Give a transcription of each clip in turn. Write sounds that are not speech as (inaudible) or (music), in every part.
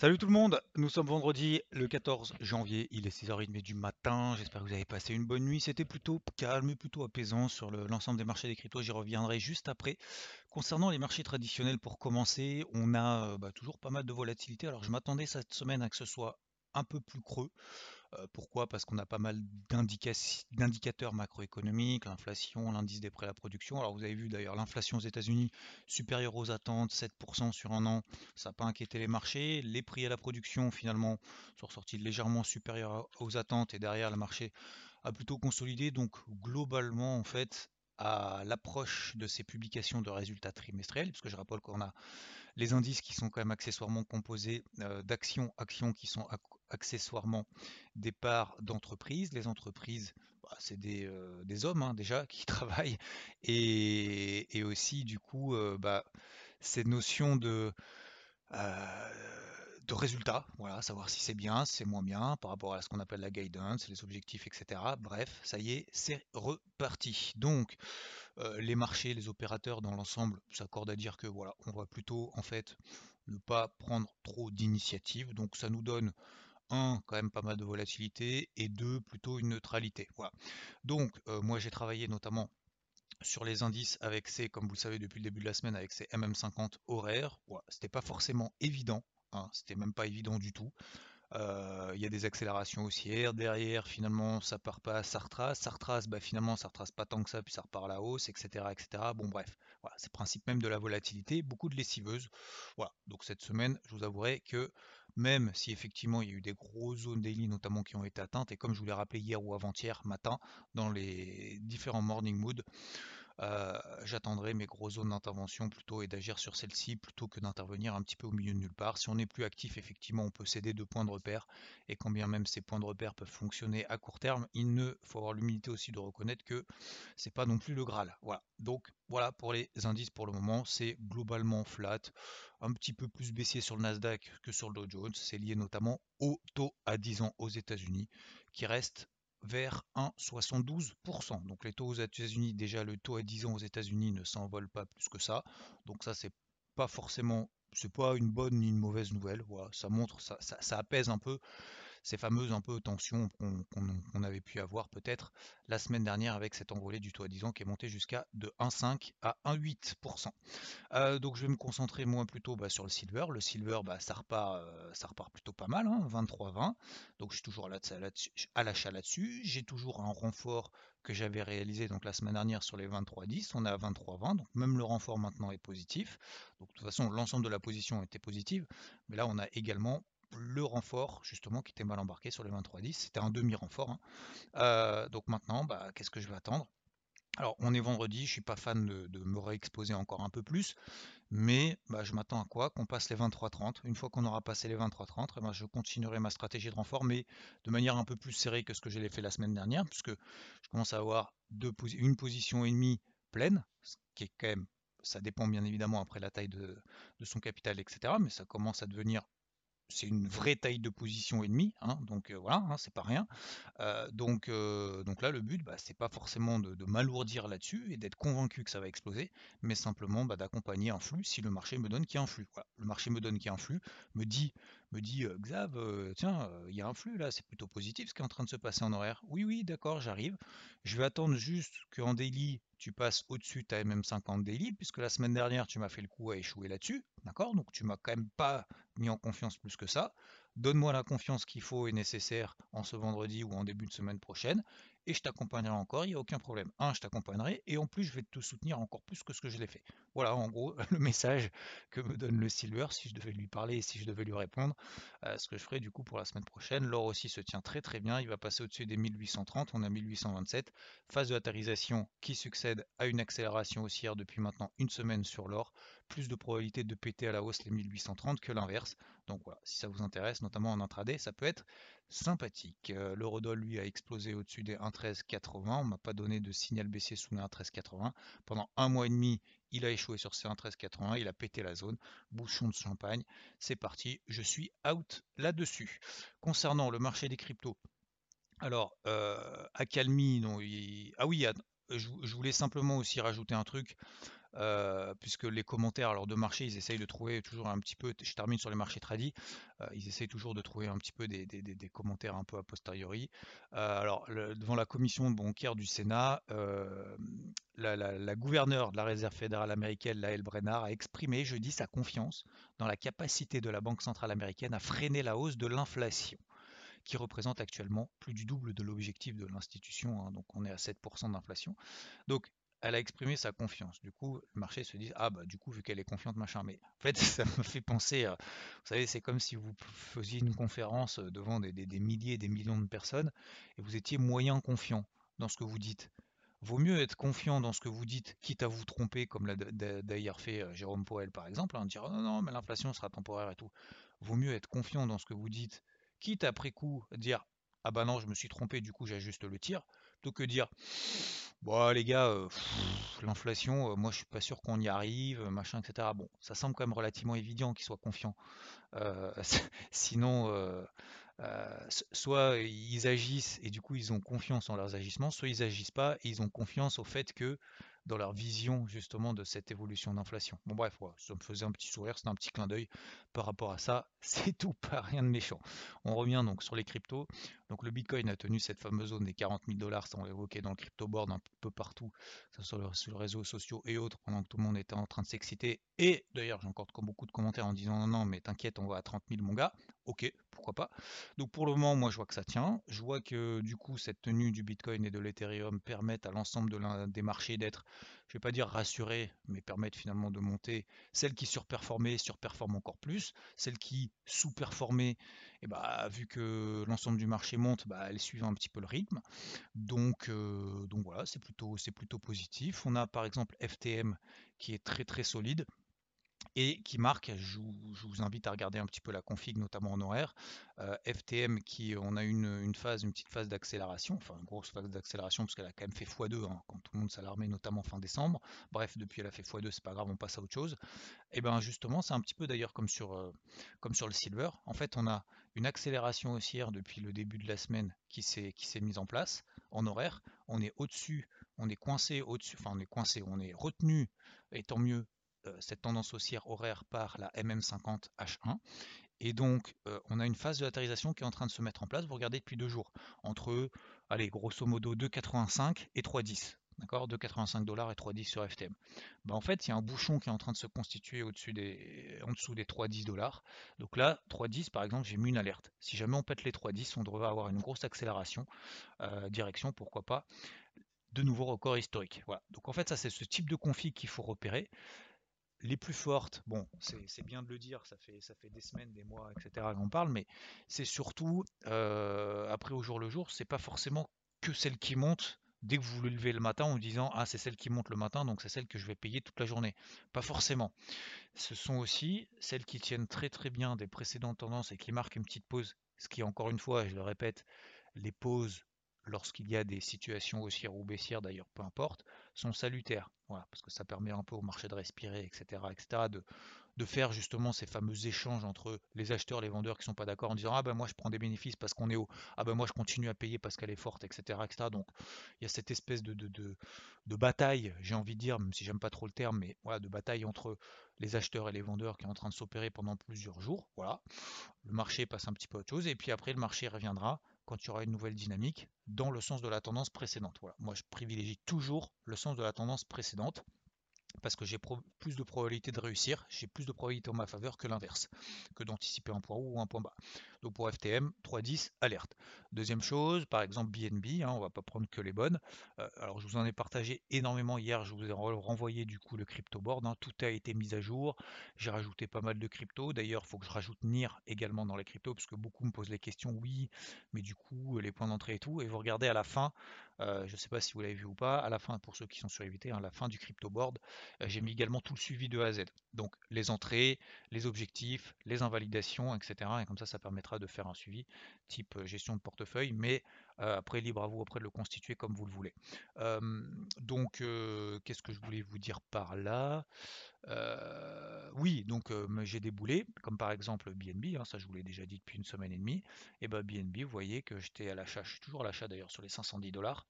Salut tout le monde, nous sommes vendredi le 14 janvier, il est 6h30 du matin, j'espère que vous avez passé une bonne nuit, c'était plutôt calme, plutôt apaisant sur le- l'ensemble des marchés des cryptos, j'y reviendrai juste après. Concernant les marchés traditionnels, pour commencer, on a euh, bah, toujours pas mal de volatilité, alors je m'attendais cette semaine à que ce soit un peu plus creux. Euh, pourquoi? Parce qu'on a pas mal d'indicateurs macroéconomiques, l'inflation, l'indice des prêts à la production. Alors vous avez vu d'ailleurs l'inflation aux États-Unis supérieure aux attentes, 7% sur un an, ça n'a pas inquiété les marchés. Les prix à la production finalement sont ressortis légèrement supérieurs aux attentes et derrière le marché a plutôt consolidé. Donc globalement en fait à l'approche de ces publications de résultats trimestriels, puisque je rappelle qu'on a les indices qui sont quand même accessoirement composés euh, d'actions, actions qui sont ac- accessoirement des parts d'entreprises. Les entreprises, bah, c'est des, euh, des hommes hein, déjà (laughs) qui travaillent et, et aussi du coup euh, bah, ces notions de, de résultats, voilà, savoir si c'est bien, si c'est moins bien par rapport à ce qu'on appelle la guidance, les objectifs, etc. Bref, ça y est, c'est reparti. Donc, euh, les marchés, les opérateurs dans l'ensemble s'accordent à dire que voilà, on va plutôt en fait ne pas prendre trop d'initiatives. Donc ça nous donne un, quand même pas mal de volatilité et deux, plutôt une neutralité. Voilà. Donc euh, moi j'ai travaillé notamment sur les indices avec ces, comme vous le savez depuis le début de la semaine, avec ces MM50 horaires. Voilà. C'était pas forcément évident, hein, c'était même pas évident du tout. Euh, Il y a des accélérations haussières. Derrière, finalement, ça part pas, ça retrace. Ça retrace, bah, finalement, ça retrace pas tant que ça, puis ça repart à la hausse, etc. etc. Bon, bref, voilà, c'est le principe même de la volatilité. Beaucoup de lessiveuses. Voilà, donc cette semaine, je vous avouerai que même si effectivement il y a eu des grosses zones daily notamment qui ont été atteintes, et comme je vous l'ai rappelé hier ou avant-hier matin dans les différents morning moods, euh, j'attendrai mes grosses zones d'intervention plutôt et d'agir sur celles-ci plutôt que d'intervenir un petit peu au milieu de nulle part. Si on est plus actif, effectivement, on peut céder de points de repère et quand bien même ces points de repère peuvent fonctionner à court terme, il ne faut avoir l'humilité aussi de reconnaître que c'est pas non plus le Graal. Voilà. Donc voilà pour les indices pour le moment, c'est globalement flat, un petit peu plus baissier sur le Nasdaq que sur le Dow Jones. C'est lié notamment au taux à 10 ans aux États-Unis qui reste vers 1,72%. Donc les taux aux États-Unis, déjà le taux à 10 ans aux États-Unis ne s'envole pas plus que ça. Donc ça c'est pas forcément, c'est pas une bonne ni une mauvaise nouvelle. Ça montre, ça apaise un peu ces fameuses un peu tensions qu'on avait pu avoir peut-être la semaine dernière avec cette envolée du taux à 10 ans qui est monté jusqu'à de 1,5 à 1,8%. Euh, donc je vais me concentrer moi plutôt bah, sur le silver. Le silver, bah, ça, repart, euh, ça repart plutôt pas mal, hein, 23,20. Donc je suis toujours là, à l'achat là-dessus. J'ai toujours un renfort que j'avais réalisé donc la semaine dernière sur les 23,10. On est à 23,20. Donc même le renfort maintenant est positif. Donc de toute façon, l'ensemble de la position était positive. Mais là, on a également le renfort justement qui était mal embarqué sur les 23,10. C'était un demi-renfort. hein. Euh, donc maintenant, bah, qu'est-ce que je vais attendre? Alors, on est vendredi, je suis pas fan de, me réexposer encore un peu plus, mais bah, je m'attends à quoi? Qu'on passe les 23-30. Une fois qu'on aura passé les 23-30, eh ben, je continuerai ma stratégie de renfort, mais de manière un peu plus serrée que ce que je l'ai fait la semaine dernière, puisque je commence à avoir une position et demie pleine, ce qui est quand même, ça dépend bien évidemment après la taille de son capital, etc., mais ça commence à devenir c'est une vraie taille de position et demie, hein, donc voilà, hein, c'est pas rien. Donc, là, le but, bah, c'est pas forcément de, m'alourdir là-dessus et d'être convaincu que ça va exploser, mais simplement bah, d'accompagner un flux si le marché me donne qu'il y a un flux. Le marché me donne qu'il y a un flux, me dit, me dit Xav, tiens, il y a un flux là, c'est plutôt positif ce qui est en train de se passer en horaire. Oui, oui, d'accord, j'arrive. Je vais attendre juste qu'en daily, tu passes au-dessus de ta MM50 daily, puisque la semaine dernière, tu m'as fait le coup à échouer là-dessus. D'accord? Donc tu m'as quand même pas mis en confiance plus que ça. Donne-moi la confiance qu'il faut et nécessaire en ce vendredi ou en début de semaine prochaine, et je t'accompagnerai encore, il n'y a aucun problème. Un, je t'accompagnerai, et en plus, je vais te soutenir encore plus que ce que je l'ai fait. Voilà, en gros, (laughs) le message que me donne le Silver, si je devais lui parler et si je devais lui répondre, euh, ce que je ferai du coup pour la semaine prochaine. L'or aussi se tient très très bien, il va passer au-dessus des 1830, on a 1827. Phase de latérisation qui succède à une accélération haussière depuis maintenant une semaine sur l'or. Plus de probabilité de péter à la hausse les 1830 que l'inverse. Donc voilà, si ça vous intéresse, notamment en intraday, ça peut être sympathique. Euh, L'eurodoll, lui, a explosé au-dessus des 1,1380. On m'a pas donné de signal baissier sous les 1,1380. Pendant un mois et demi, il a échoué sur ces 1,1380. Il a pété la zone. Bouchon de champagne. C'est parti. Je suis out là-dessus. Concernant le marché des cryptos, alors, euh, accalmie, non, ah oui, je voulais simplement aussi rajouter un truc. Puisque les commentaires alors de marché, ils essayent de trouver toujours un petit peu, je termine sur les marchés tradis, ils essayent toujours de trouver un petit peu des, commentaires un peu a posteriori. Alors, devant la commission bancaire du Sénat, la, la, gouverneure de la Réserve fédérale américaine, Lael Brennard, a exprimé jeudi sa confiance dans la capacité de la Banque centrale américaine à freiner la hausse de l'inflation qui représente actuellement plus du double de l'objectif de l'institution, hein, donc on est à 7% d'inflation. Donc elle a exprimé sa confiance. Du coup, le marché se dit ah bah du coup vu qu'elle est confiante machin. Mais en fait, (laughs) ça me fait penser, vous savez, c'est comme si vous faisiez une conférence euh, devant des, milliers, des millions de personnes et vous étiez moyen confiant dans ce que vous dites. Vaut mieux être confiant dans ce que vous dites, quitte à vous tromper, comme l'a d'ailleurs fait euh, Jérôme Poel par exemple, hein, dire non non mais l'inflation sera temporaire et tout. Vaut mieux être confiant dans ce que vous dites, quitte après coup dire ah bah non je me suis trompé, du coup j'ajuste le tir, plutôt que dire Bon, les gars, euh, l'inflation, euh, moi je suis pas sûr qu'on y arrive, machin, etc. Bon, ça semble quand même relativement évident qu'ils soient confiants. Euh, (laughs) sinon, soit ils agissent et du coup ils ont confiance en leurs agissements, soit ils agissent pas et ils ont confiance au fait que dans leur vision justement de cette évolution d'inflation. Bon bref, ça me faisait un petit sourire, c'est un petit clin d'œil par rapport à ça, (laughs) c'est tout, pas rien de méchant. On revient donc sur les cryptos. Donc le Bitcoin a tenu cette fameuse zone des 40 000 dollars, ça on l'évoquait dans le crypto board un peu partout, sur, les réseaux sociaux et autres, pendant que tout le monde était en train de s'exciter. Et d'ailleurs, j'ai encore beaucoup de commentaires en disant non, non, mais t'inquiète, on va à 30 000 mon gars. Ok, pourquoi pas. Donc pour le moment, moi je vois que ça tient. Je vois que du coup, cette tenue du Bitcoin et de l'Ethereum permettent à l'ensemble de des marchés d'être, je vais pas dire rassurés, mais permettent finalement de monter. Celles qui surperformaient, surperforment encore plus. Celles qui sous-performaient, et bah, vu que l'ensemble du marché monte, bah, elles suivent un petit peu le rythme. Donc, euh, donc voilà, c'est plutôt, positif. On a par exemple FTM qui est très très solide et qui marque, je vous, invite à regarder un petit peu la config, notamment en horaire, euh, FTM qui, on a une, une petite phase d'accélération, enfin une grosse phase d'accélération parce qu'elle a quand même fait x2 hein, quand tout le monde s'alarmait, notamment fin décembre. Bref, depuis elle a fait x2, c'est pas grave, on passe à autre chose. Et bien justement, c'est un petit peu d'ailleurs comme sur, euh, comme sur le silver. En fait, on a une accélération haussière depuis le début de la semaine qui s'est mise en place en horaire. On est au-dessus, on est coincé au-dessus, enfin on est coincé, on est retenu, et tant mieux, euh, cette tendance haussière horaire par la MM50 H1. Et donc, euh, on a une phase de latérisation qui est en train de se mettre en place. Vous regardez depuis deux jours, entre, allez, grosso modo 2,85 et 3,10. D'accord? 2,85 dollars et 3,10 sur FTM. Ben, en fait, il y a un bouchon qui est en train de se constituer au-dessus des, en dessous des 3,10 dollars. Donc là, 3,10 par exemple, j'ai mis une alerte. Si jamais on pète les 3,10, on devrait avoir une grosse accélération. Euh, direction, pourquoi pas, de nouveaux records historiques. Voilà. Donc en fait, ça c'est ce type de config qu'il faut repérer les plus fortes, bon, c'est bien de le dire, ça fait, ça fait des semaines, des mois, etc. qu'on parle, mais c'est surtout, euh, après au jour le jour, c'est pas forcément que celle qui monte dès que vous le levez le matin en disant Ah, c'est celle qui monte le matin, donc c'est celle que je vais payer toute la journée. Pas forcément. Ce sont aussi celles qui tiennent très très bien des précédentes tendances et qui marquent une petite pause. Ce qui, encore une fois, je le répète, les pauses lorsqu'il y a des situations haussières ou baissières d'ailleurs, peu importe, sont salutaires. Voilà, parce que ça permet un peu au marché de respirer, etc., etc., de, de faire justement ces fameux échanges entre les acheteurs, les vendeurs qui sont pas d'accord en disant ah ben moi je prends des bénéfices parce qu'on est haut, ah ben moi je continue à payer parce qu'elle est forte, etc., etc. Donc il y a cette espèce de, de, de, bataille, j'ai envie de dire, même si j'aime pas trop le terme, mais voilà, de bataille entre les acheteurs et les vendeurs qui est en train de s'opérer pendant plusieurs jours. Voilà, le marché passe un petit peu à autre chose et puis après le marché reviendra quand il y aura une nouvelle dynamique dans le sens de la tendance précédente. Voilà. Moi, je privilégie toujours le sens de la tendance précédente. Parce que j'ai plus de probabilité de réussir, j'ai plus de probabilité en ma faveur que l'inverse, que d'anticiper un point haut ou un point bas. Donc pour FTM, 3.10, alerte. Deuxième chose, par exemple BNB, hein, on va pas prendre que les bonnes. Euh, alors je vous en ai partagé énormément hier, je vous ai renvoyé du coup le crypto board, hein. tout a été mis à jour, j'ai rajouté pas mal de crypto, d'ailleurs il faut que je rajoute NIR également dans les cryptos, parce que beaucoup me posent les questions, oui, mais du coup les points d'entrée et tout, et vous regardez à la fin, euh, je ne sais pas si vous l'avez vu ou pas, à la fin, pour ceux qui sont sur à hein, la fin du crypto board, euh, j'ai mis également tout le suivi de A à Z. Donc les entrées, les objectifs, les invalidations, etc. Et comme ça, ça permettra de faire un suivi type euh, gestion de portefeuille, mais après, libre à vous après de le constituer comme vous le voulez. donc, qu'est-ce que je voulais vous dire par là? Oui, donc j'ai des boulets, comme par exemple BNB, hein, ça je vous l'ai déjà dit depuis une semaine et demie. Et bah BNB, vous voyez que j'étais à l'achat, je suis toujours à l'achat d'ailleurs sur les 510 dollars.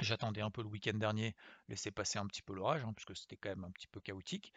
J'attendais un peu le week-end dernier, laisser passer un petit peu l'orage, hein, puisque c'était quand même un petit peu chaotique.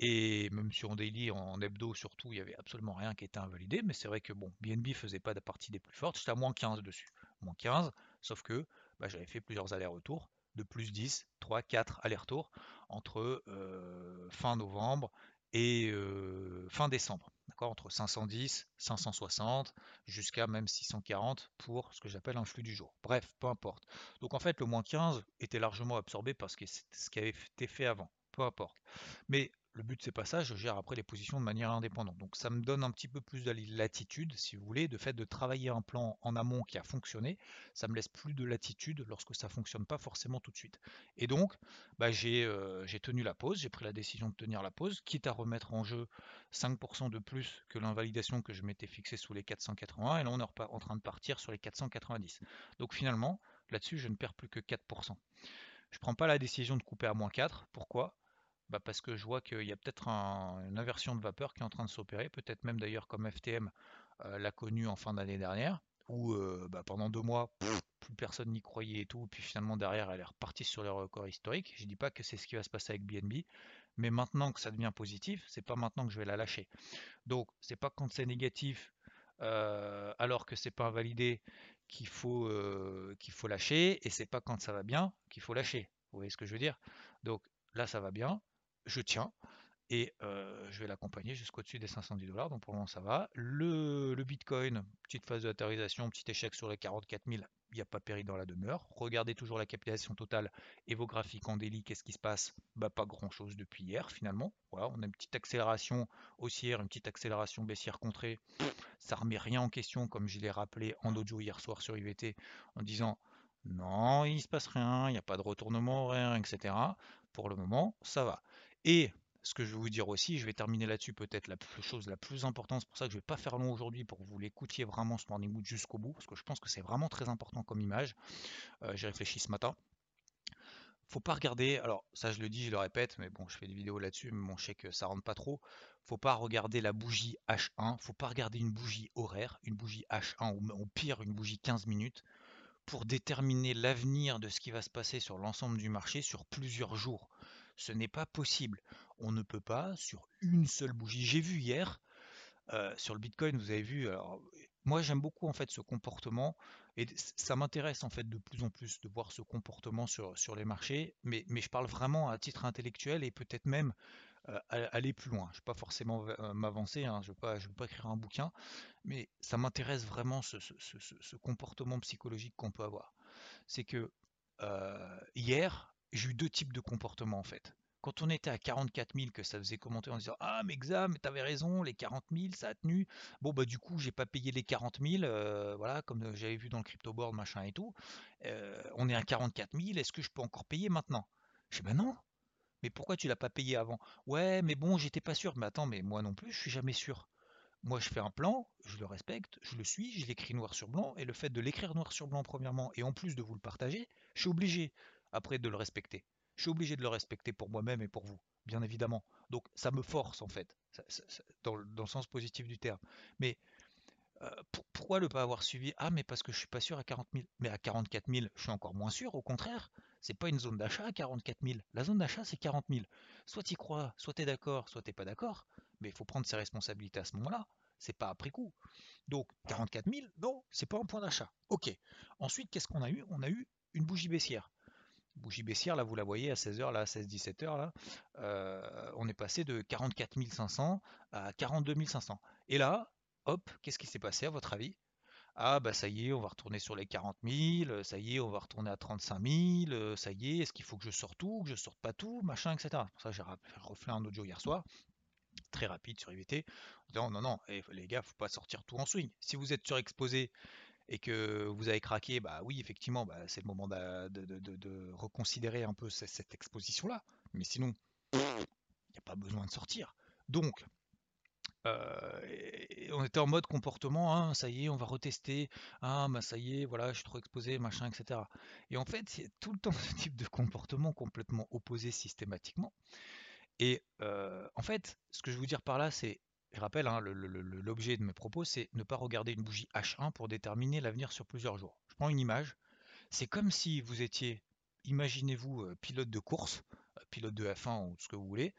Et même sur daily, en hebdo surtout, il n'y avait absolument rien qui était invalidé. Mais c'est vrai que bon, BNB faisait pas de partie des plus fortes. J'étais à moins 15 dessus. Moins 15, sauf que bah, j'avais fait plusieurs allers-retours de plus 10, 3, 4 allers-retours entre euh, fin novembre et euh, fin décembre. Entre 510, 560, jusqu'à même 640 pour ce que j'appelle un flux du jour. Bref, peu importe. Donc en fait, le moins 15 était largement absorbé parce que c'est ce qui avait été fait avant. Peu importe. Mais le but c'est pas ça, je gère après les positions de manière indépendante. Donc ça me donne un petit peu plus de latitude, si vous voulez, de fait de travailler un plan en amont qui a fonctionné, ça me laisse plus de latitude lorsque ça fonctionne pas forcément tout de suite. Et donc bah, euh, j'ai tenu la pause, j'ai pris la décision de tenir la pause, quitte à remettre en jeu 5% de plus que l'invalidation que je m'étais fixée sous les 480, et là on est en train de partir sur les 490. Donc finalement, là-dessus je ne perds plus que 4%. Je ne prends pas la décision de couper à moins 4. Pourquoi? Bah, parce que je vois qu'il y a peut-être une inversion de vapeur qui est en train de s'opérer, peut-être même d'ailleurs comme FTM l'a connu en fin d'année dernière, où bah, pendant deux mois, plus personne n'y croyait et tout, puis finalement derrière elle est repartie sur les records historiques. Je dis pas que c'est ce qui va se passer avec BNB, mais maintenant que ça devient positif, c'est pas maintenant que je vais la lâcher. Donc c'est pas quand c'est négatif, alors que c'est pas invalidé qu'il faut qu'il faut lâcher, et c'est pas quand ça va bien qu'il faut lâcher. Vous voyez ce que je veux dire? Donc là ça va bien, je tiens et je vais l'accompagner jusqu'au-dessus des 510 dollars. Donc pour le moment ça va. Le, Bitcoin, petite phase de latérisation, petit échec sur les 44 000, il n'y a pas péri dans la demeure. Regardez toujours la capitalisation totale et vos graphiques en délit, qu'est-ce qui se passe? Bah, Pas grand-chose depuis hier finalement. Voilà, on a une petite accélération haussière, une petite accélération baissière contrée. Ça remet rien en question comme je l'ai rappelé en audio hier soir sur IVT en disant non, il ne se passe rien, il n'y a pas de retournement horaire, etc. Pour le moment, ça va. Et ce que je vais vous dire aussi, je vais terminer là-dessus peut-être la chose la plus importante, c'est pour ça que je ne vais pas faire long aujourd'hui pour que vous l'écoutiez vraiment ce morning mood jusqu'au bout, parce que je pense que c'est vraiment très important comme image. Euh, j'ai réfléchi ce matin. Faut pas regarder, alors ça je le dis, je le répète, mais bon, je fais des vidéos là-dessus, mais bon, je sais que ça rentre pas trop. Faut pas regarder la bougie H1, faut pas regarder une bougie horaire, une bougie H1 ou au pire une bougie 15 minutes pour déterminer l'avenir de ce qui va se passer sur l'ensemble du marché sur plusieurs jours. Ce n'est pas possible. On ne peut pas sur une seule bougie. J'ai vu hier euh, sur le Bitcoin, vous avez vu. moi, j'aime beaucoup en fait ce comportement et ça m'intéresse en fait de plus en plus de voir ce comportement sur, sur les marchés. Mais, mais je parle vraiment à titre intellectuel et peut-être même euh, aller plus loin. Je ne vais pas forcément euh, m'avancer, hein, je ne veux, veux, pas écrire un bouquin, mais ça m'intéresse vraiment ce, ce, comportement psychologique qu'on peut avoir. C'est que hier, j'ai eu deux types de comportements en fait. Quand on était à 44 000, que ça faisait commenter en disant Ah, mais Xam, t'avais raison, les 40 000, ça a tenu. Bon, bah, du coup, j'ai pas payé les 40 000, euh, voilà, comme j'avais vu dans le crypto board, machin et tout. Euh, on est à 44 000, est-ce que je peux encore payer maintenant? Je dis Bah non, mais pourquoi tu l'as pas payé avant? Ouais, mais bon, j'étais pas sûr. Mais attends, mais moi non plus, je suis jamais sûr. Moi, je fais un plan, je le respecte, je le suis, je l'écris noir sur blanc, et le fait de l'écrire noir sur blanc, premièrement, et en plus de vous le partager, je suis obligé après de le respecter. Je suis obligé de le respecter pour moi-même et pour vous, bien évidemment. Donc ça me force en fait, dans, le sens positif du terme. Mais euh, pourquoi ne pas avoir suivi? Ah, mais parce que je suis pas sûr à 40 000. Mais à 44 000, je suis encore moins sûr. Au contraire, c'est pas une zone d'achat à 44 000. La zone d'achat, c'est 40 000. Soit tu y crois, soit tu es d'accord, soit tu pas d'accord. Mais il faut prendre ses responsabilités à ce moment-là. C'est pas après coup. Donc 44 000, non, c'est pas un point d'achat. Ok. Ensuite, qu'est-ce qu'on a eu? On a eu une bougie baissière. Bougie baissière, là vous la voyez à 16h, là à 16-17h, là, euh, on est passé de 44 500 à 42 500. Et là, hop, qu'est-ce qui s'est passé à votre avis? Ah bah ça y est, on va retourner sur les 40 000, ça y est, on va retourner à 35 000, ça y est, est-ce qu'il faut que je sorte tout, que je sorte pas tout, machin, etc. Pour ça j'ai refait un audio hier soir, très rapide sur IVT, disant non non, eh, les gars, faut pas sortir tout en swing. Si vous êtes surexposé et que vous avez craqué, bah oui, effectivement, bah, c'est le moment de, reconsidérer un peu cette, exposition-là. Mais sinon, il n'y a pas besoin de sortir. Donc, euh, on était en mode comportement, hein, ça y est, on va retester, ah bah ça y est, voilà, je suis trop exposé, machin, etc. Et en fait, c'est tout le temps (laughs) ce type de comportement complètement opposé systématiquement. Et euh, en fait, ce que je veux dire par là, c'est je rappelle, hein, l'objet de mes propos, c'est ne pas regarder une bougie H1 pour déterminer l'avenir sur plusieurs jours. Je prends une image. C'est comme si vous étiez, imaginez-vous, euh, pilote de course, euh, pilote de F1 ou ce que vous voulez,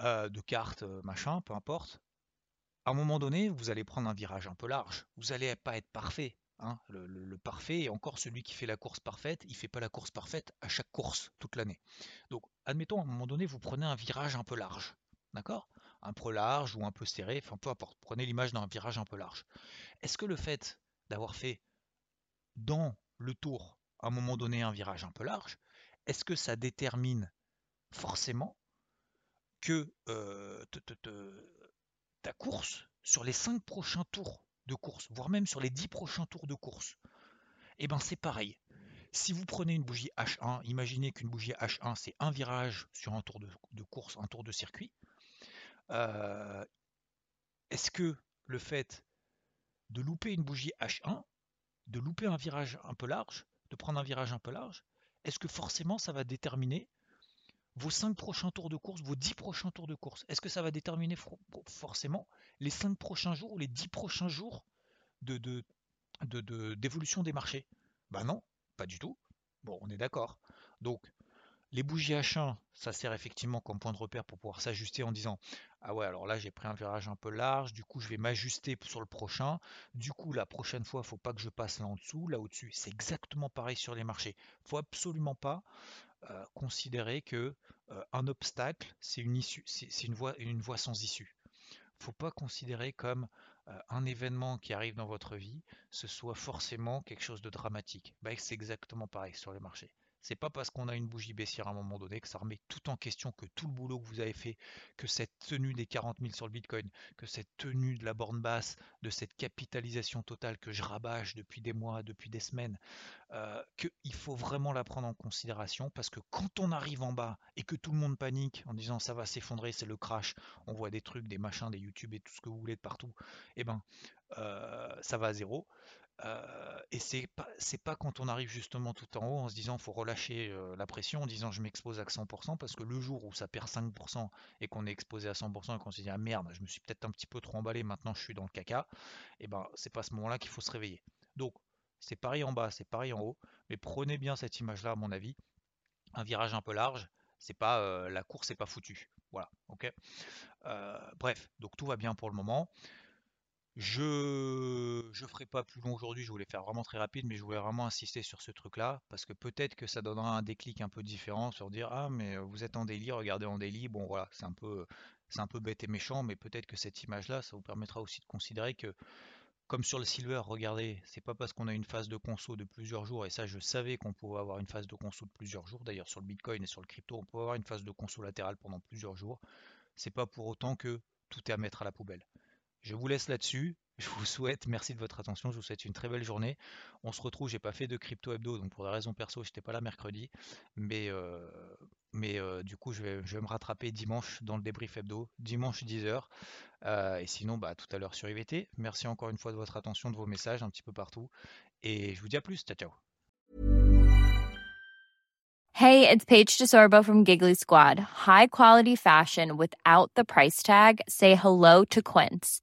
euh, de carte, machin, peu importe. À un moment donné, vous allez prendre un virage un peu large. Vous n'allez pas être parfait. Hein. Le, parfait est encore celui qui fait la course parfaite. Il ne fait pas la course parfaite à chaque course toute l'année. Donc, admettons, à un moment donné, vous prenez un virage un peu large. D'accord? Un peu large ou un peu serré, enfin peu importe, prenez l'image d'un virage un peu large. Est-ce que le fait d'avoir fait dans le tour, à un moment donné, un virage un peu large, est-ce que ça détermine forcément que euh, ta course, sur les 5 prochains tours de course, voire même sur les 10 prochains tours de course, eh ben c'est pareil. Si vous prenez une bougie H1, imaginez qu'une bougie H1 c'est un virage sur un tour de course, un tour de circuit, est-ce que le fait de louper une bougie H1, de louper un virage un peu large, de prendre un virage un peu large, est-ce que forcément ça va déterminer vos 5 prochains tours de course, vos 10 prochains tours de course? Est-ce que ça va déterminer forcément les 5 prochains jours ou les 10 prochains jours de, d'évolution des marchés? Ben non, pas du tout. Bon, on est d'accord. Donc, les bougies H1, ça sert effectivement comme point de repère pour pouvoir s'ajuster en disant ah ouais alors là j'ai pris un virage un peu large, du coup je vais m'ajuster sur le prochain, du coup la prochaine fois il faut pas que je passe là en dessous, là au-dessus. C'est exactement pareil sur les marchés. Il ne faut absolument pas euh, considérer que euh, un obstacle c'est une issue, c'est une voie, une voie sans issue. Il ne faut pas considérer comme euh, un événement qui arrive dans votre vie, ce soit forcément quelque chose de dramatique. Bah, c'est exactement pareil sur les marchés. C'est pas parce qu'on a une bougie baissière à un moment donné que ça remet tout en question, que tout le boulot que vous avez fait, que cette tenue des 40 000 sur le Bitcoin, que cette tenue de la borne basse, de cette capitalisation totale que je rabâche depuis des mois, depuis des semaines, euh, qu'il faut vraiment la prendre en considération parce que quand on arrive en bas et que tout le monde panique en disant ça va s'effondrer, c'est le crash, on voit des trucs, des machins, des YouTube et tout ce que vous voulez de partout, eh ben euh, ça va à zéro. Euh, et c'est pas c'est pas quand on arrive justement tout en haut en se disant faut relâcher euh, la pression en disant je m'expose à 100% parce que le jour où ça perd 5% et qu'on est exposé à 100% et qu'on se dit ah merde je me suis peut-être un petit peu trop emballé maintenant je suis dans le caca et ben c'est pas à ce moment-là qu'il faut se réveiller. Donc c'est pareil en bas c'est pareil en haut mais prenez bien cette image là à mon avis. Un virage un peu large c'est pas euh, la course c'est pas foutu voilà ok? Bref donc tout va bien pour le moment je ne ferai pas plus long aujourd'hui, je voulais faire vraiment très rapide, mais je voulais vraiment insister sur ce truc-là, parce que peut-être que ça donnera un déclic un peu différent sur dire ah mais vous êtes en daily, regardez en daily, bon voilà, c'est un peu c'est un peu bête et méchant, mais peut-être que cette image-là, ça vous permettra aussi de considérer que comme sur le silver, regardez, c'est pas parce qu'on a une phase de conso de plusieurs jours, et ça je savais qu'on pouvait avoir une phase de conso de plusieurs jours, d'ailleurs sur le Bitcoin et sur le crypto, on peut avoir une phase de conso latérale pendant plusieurs jours, c'est pas pour autant que tout est à mettre à la poubelle. Je vous laisse là-dessus. (laughs) Je vous souhaite, merci de votre attention, je vous souhaite une très belle journée. On se retrouve, j'ai pas fait de crypto hebdo, donc pour des raisons perso, j'étais pas là mercredi. Mais, euh, euh, du coup, je vais, je vais, me rattraper dimanche dans le débrief hebdo, dimanche 10h. Euh, et sinon, bah, tout à l'heure sur IVT. Merci encore une fois de votre attention, de vos messages un petit peu partout. Et je vous dis à plus. Ciao, ciao. Hey, it's Paige DeSorbo from Giggly Squad. High quality fashion without the price tag. Say hello to Quince.